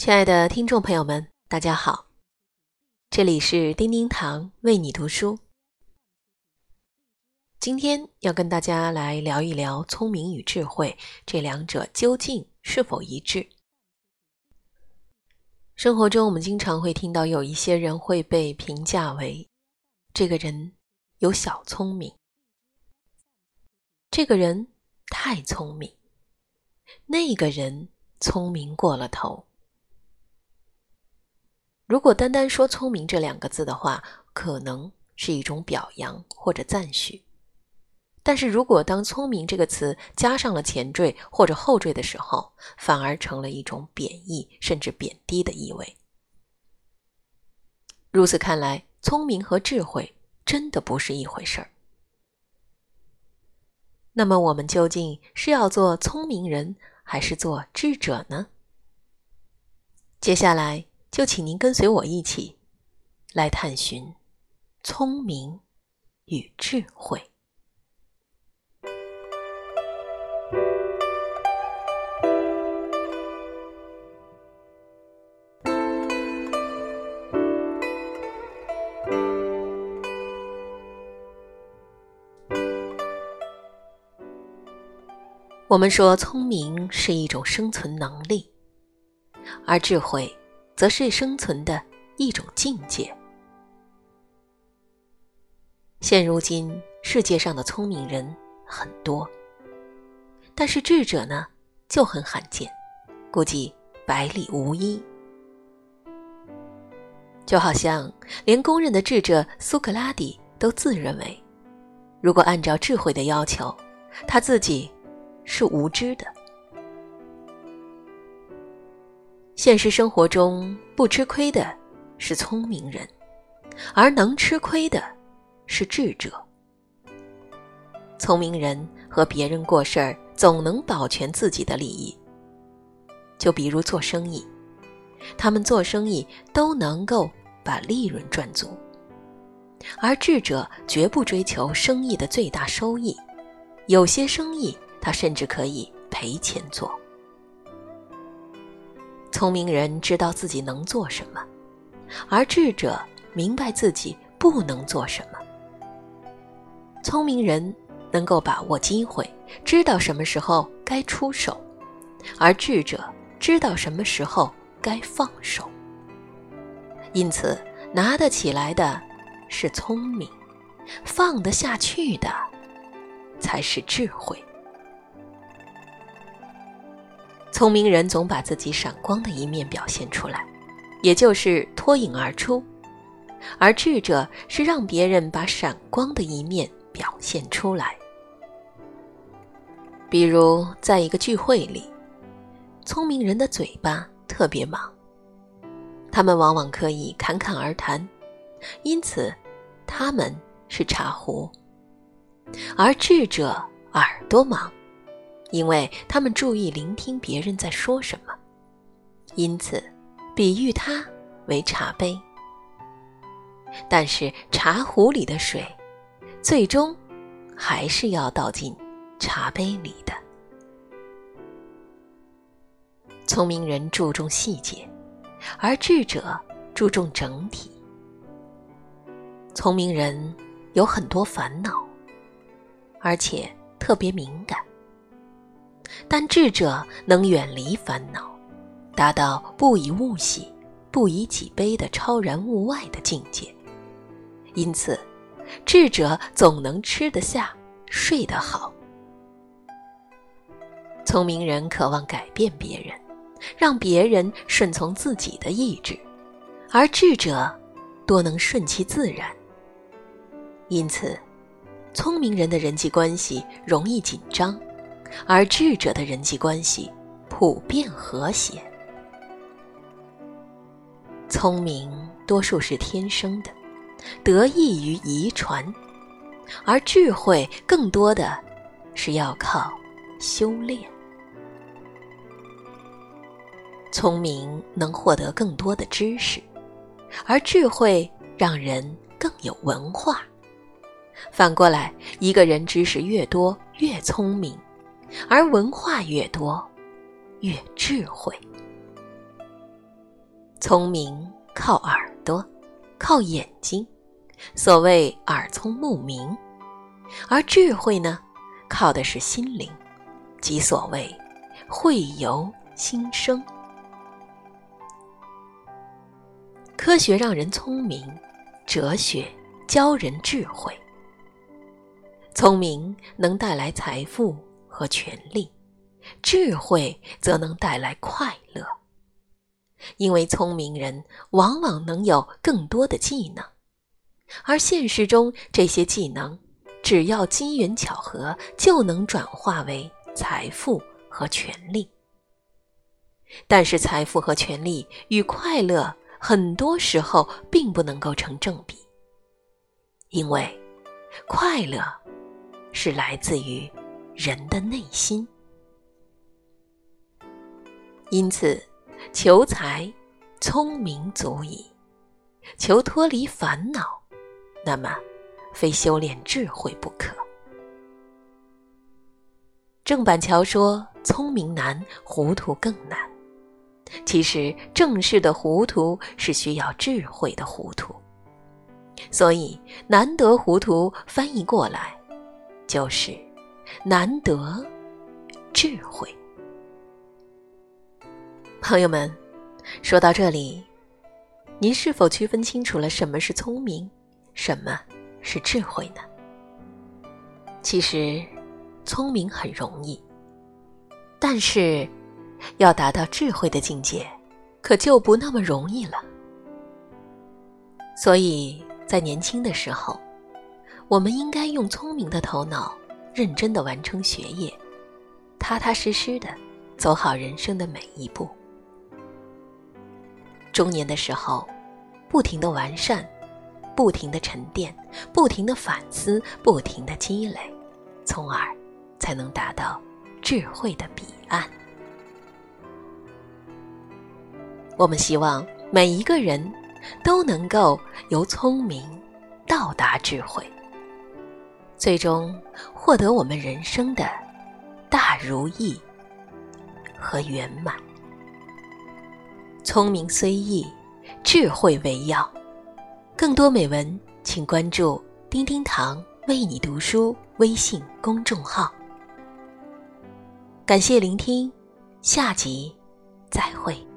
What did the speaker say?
亲爱的听众朋友们，大家好，这里是叮叮堂为你读书。今天要跟大家来聊一聊聪明与智慧这两者究竟是否一致。生活中，我们经常会听到有一些人会被评价为这个人有小聪明，这个人太聪明，那个人聪明过了头。如果单单说“聪明”这两个字的话，可能是一种表扬或者赞许；但是如果当“聪明”这个词加上了前缀或者后缀的时候，反而成了一种贬义甚至贬低的意味。如此看来，聪明和智慧真的不是一回事儿。那么，我们究竟是要做聪明人，还是做智者呢？接下来。就请您跟随我一起，来探寻聪明与智慧。我们说，聪明是一种生存能力，而智慧。则是生存的一种境界。现如今，世界上的聪明人很多，但是智者呢就很罕见，估计百里无一。就好像连公认的智者苏格拉底都自认为，如果按照智慧的要求，他自己是无知的。现实生活中，不吃亏的是聪明人，而能吃亏的是智者。聪明人和别人过事儿，总能保全自己的利益。就比如做生意，他们做生意都能够把利润赚足，而智者绝不追求生意的最大收益，有些生意他甚至可以赔钱做。聪明人知道自己能做什么，而智者明白自己不能做什么。聪明人能够把握机会，知道什么时候该出手，而智者知道什么时候该放手。因此，拿得起来的是聪明，放得下去的才是智慧。聪明人总把自己闪光的一面表现出来，也就是脱颖而出；而智者是让别人把闪光的一面表现出来。比如，在一个聚会里，聪明人的嘴巴特别忙，他们往往可以侃侃而谈，因此他们是茶壶；而智者耳朵忙。因为他们注意聆听别人在说什么，因此比喻它为茶杯。但是茶壶里的水，最终还是要倒进茶杯里的。聪明人注重细节，而智者注重整体。聪明人有很多烦恼，而且特别敏感。但智者能远离烦恼，达到不以物喜，不以己悲的超然物外的境界。因此，智者总能吃得下，睡得好。聪明人渴望改变别人，让别人顺从自己的意志，而智者多能顺其自然。因此，聪明人的人际关系容易紧张。而智者的人际关系普遍和谐。聪明多数是天生的，得益于遗传；而智慧更多的是要靠修炼。聪明能获得更多的知识，而智慧让人更有文化。反过来，一个人知识越多，越聪明。而文化越多，越智慧。聪明靠耳朵，靠眼睛，所谓耳聪目明；而智慧呢，靠的是心灵，即所谓慧由心生。科学让人聪明，哲学教人智慧。聪明能带来财富和权利，智慧则能带来快乐。因为聪明人往往能有更多的技能，而现实中这些技能，只要机缘巧合，就能转化为财富和权利。但是，财富和权利与快乐很多时候并不能够成正比，因为快乐是来自于人的内心，因此。求财，聪明足矣；求脱离烦恼，那么非修炼智慧不可。郑板桥说：“聪明难，糊涂更难。”其实，正式的糊涂是需要智慧的糊涂，所以“难得糊涂”翻译过来就是难得智慧。朋友们，说到这里，您是否区分清楚了什么是聪明，什么是智慧呢？其实，聪明很容易，但是要达到智慧的境界，可就不那么容易了。所以在年轻的时候，我们应该用聪明的头脑，认真的完成学业，踏踏实实的走好人生的每一步。中年的时候，不停的完善，不停的沉淀，不停的反思，不停的积累，从而才能达到智慧的彼岸。我们希望每一个人都能够由聪明到达智慧，最终获得我们人生的大如意和圆满。聪明虽易，智慧为要。更多美文，请关注“丁丁堂为你读书”微信公众号。感谢聆听，下集再会。